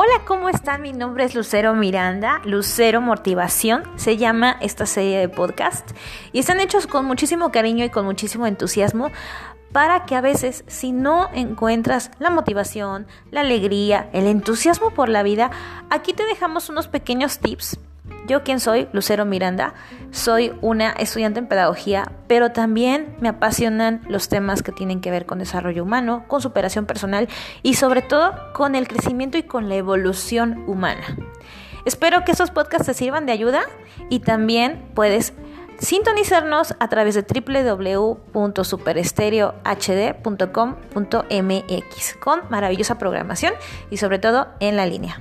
Hola, ¿cómo están? Mi nombre es Lucero Miranda, Lucero Motivación, se llama esta serie de podcast y están hechos con muchísimo cariño y con muchísimo entusiasmo para que a veces si no encuentras la motivación, la alegría, el entusiasmo por la vida, aquí te dejamos unos pequeños tips yo quién soy, Lucero Miranda, soy una estudiante en pedagogía, pero también me apasionan los temas que tienen que ver con desarrollo humano, con superación personal y sobre todo con el crecimiento y con la evolución humana. Espero que esos podcasts te sirvan de ayuda y también puedes sintonizarnos a través de www.superestereohd.com.mx con maravillosa programación y sobre todo en la línea.